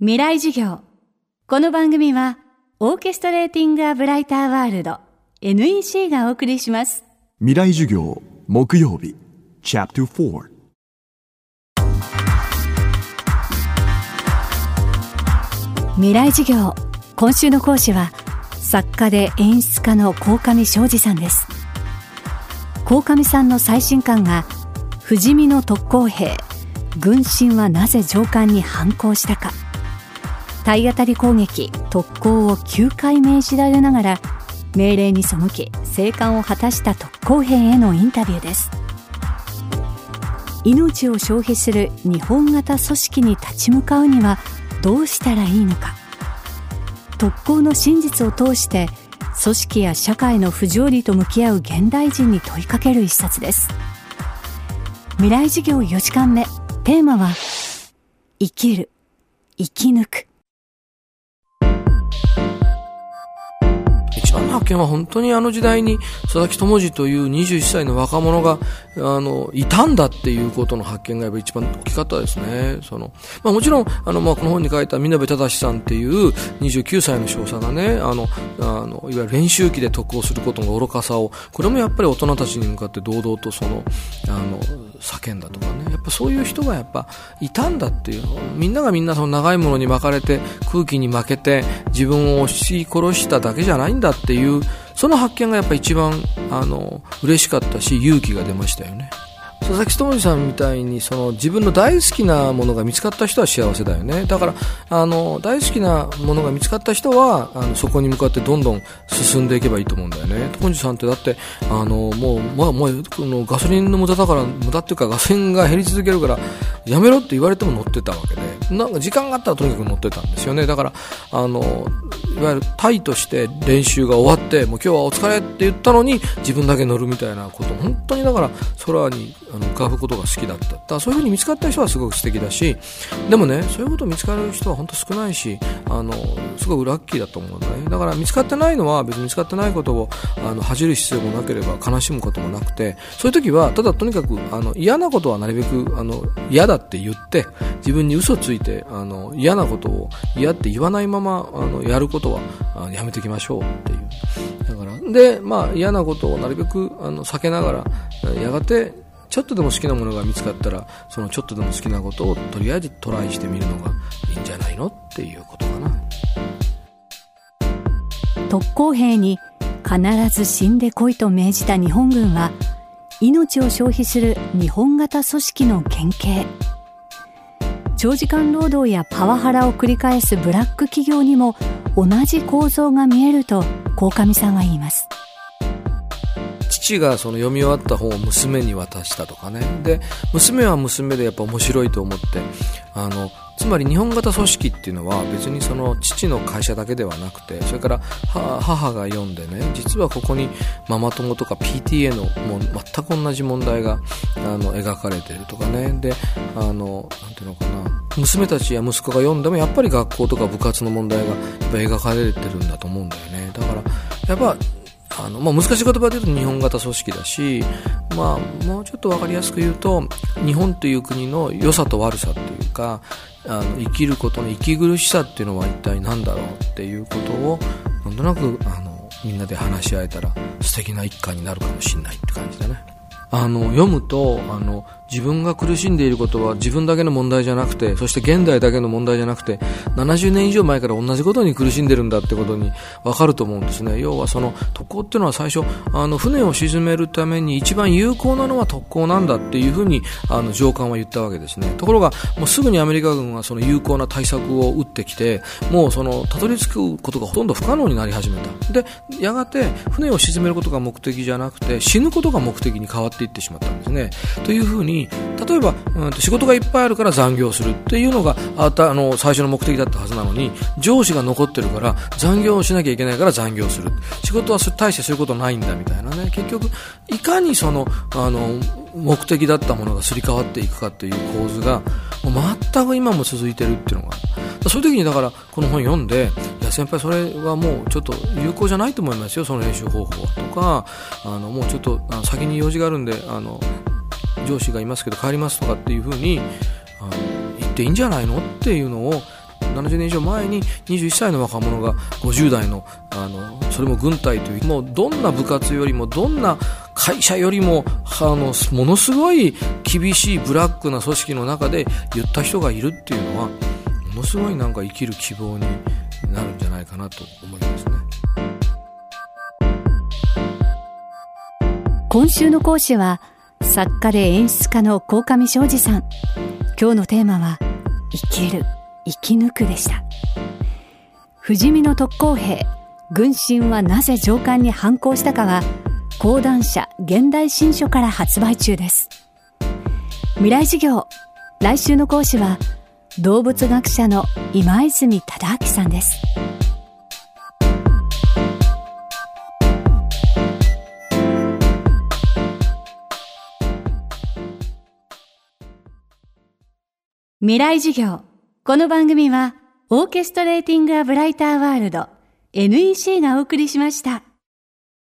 未来授業。この番組はオーケストレーティング・ア・ブライター・ワールド NEC がお送りします。未来授業木曜日チャプター4未来授業。今週の講師は作家で演出家の鴻上昌司さんです。鴻上さんの最新刊が不死身の特攻兵軍神はなぜ上官に反抗したか体当たり攻撃特攻を9回命じられながら命令に背き生還を果たした特攻兵へのインタビューです。命を消費する日本型組織に立ち向かうにはどうしたらいいのか。特攻の真実を通して組織や社会の不条理と向き合う現代人に問いかける一冊です。未来事業4時間目テーマは生きる生き抜く。一番の発見は本当にあの時代に佐々木智次という21歳の若者が、あの、いたんだっていうことの発見がやっぱ一番大きかったですね。その、まあもちろん、あの、まあこの本に書いた南部忠さんっていう29歳の少佐がね、あの、あの、いわゆる練習機で特攻することの愚かさを、これもやっぱり大人たちに向かって堂々とその、あの、叫んだとかね。やっぱそういう人がやっぱいたんだっていう。みんながみんなその長いものに巻かれて、空気に負けて、自分を押し殺しただけじゃないんだっていう、その発見がやっぱ一番、あの、嬉しかったし、勇気が出ましたよね。佐々木智さんみたいにその自分の大好きなものが見つかった人は幸せだよね。だからあの大好きなものが見つかった人はあのそこに向かってどんどん進んでいけばいいと思うんだよね。トンジさんってだってあのもう,、まあ、もうこのガソリンの無駄だから無駄っていうかガソリンが減り続けるからやめろって言われても乗ってたわけで。なんか時間があったらとにかく乗ってたんですよね。だからあのいわゆるタイとして練習が終わってもう今日はお疲れって言ったのに自分だけ乗るみたいなこと。本当にだから空にあの浮かぶことが好きだった。だからそういうふうに見つかった人はすごく素敵だしでもねそういうこと見つかる人は本当少ないしあのすごくラッキーだと思うんだね。だから見つかってないのは別に見つかってないことをあの恥じる必要もなければ悲しむこともなくてそういう時はただとにかくあの嫌なことはなるべくあの嫌だって言って自分に嘘ついてあの嫌なことを嫌って言わないままあのやることはやめておきましょうっていう。だからでまあ嫌なことをなるべくあの避けながらやがてちょっとでも好きなものが見つかったらそのちょっとでも好きなことをとりあえずトライしてみるのがいいんじゃないのっていうことかな。特攻兵に必ず死んでこいと命じた日本軍は命を消費する日本型組織の原型長時間労働やパワハラを繰り返すブラック企業にも同じ構造が見えると鴻上さんは言います。父がその読み終わった本を娘に渡したとかね。で娘は娘でやっぱ面白いと思ってあのつまり日本型組織っていうのは別にその父の会社だけではなくてそれから母が読んでね実はここにママ友とか PTA のもう全く同じ問題があの描かれてるとかね。であのなんていうのかな。娘たちや息子が読んでもやっぱり学校とか部活の問題がやっぱ描かれてるんだと思うんだよね。だからやっぱあの、まあ、難しい言葉で言うと日本型組織だし、まあ、もうちょっと分かりやすく言うと日本という国の良さと悪さというかあの生きることの息苦しさというのは一体何だろうということをなんとなくあのみんなで話し合えたら素敵な一家になるかもしれないって感じだね。あの読むとあの自分が苦しんでいることは自分だけの問題じゃなくて、そして現代だけの問題じゃなくて、70年以上前から同じことに苦しんでるんだってことにわかると思うんですね。要はその特攻っていうのは最初、あの船を沈めるために一番有効なのは特攻なんだっていうふうにあの上官は言ったわけですね。ところが、もうすぐにアメリカ軍はその有効な対策を打ってきて、もうそのたどり着くことがほとんど不可能になり始めた。で、やがて船を沈めることが目的じゃなくて、死ぬことが目的に変わってっていってしまったんですね。というふうに例えば、うん、仕事がいっぱいあるから残業するっていうのがあたあの最初の目的だったはずなのに上司が残ってるから残業しなきゃいけないから残業する。仕事は大してそういうことないんだみたいなね。結局いかにそのあの目的だったものがすり替わっていくかっていう構図がもう全く今も続いてるっていうのがそういう時にだからこの本読んでや先輩それはもうちょっと有効じゃないと思いますよ。その練習方法とかあのもうちょっと先に用事があるんであの上司がいますけど帰りますとかっていうふうにあの言っていいんじゃないのっていうのを70年以上前に21歳の若者が50代のあのそれも軍隊というもうどんな部活よりもどんな会社よりもあのものすごい厳しいブラックな組織の中で言った人がいるっていうのはものすごいなんか生きる希望になるんじゃないかなと思いますね。今週の講師は作家で演出家の鴻上昌司さん。今日のテーマは生きる生き抜くでした。不死身の特攻兵軍神はなぜ上官に反抗したかは講談社現代新書から発売中です。未来授業来週の講師は動物学者の今泉忠明さんです。未来授業。この番組はオーケストレーティング・ア・ブライター・ワールド。NEC がお送りしました。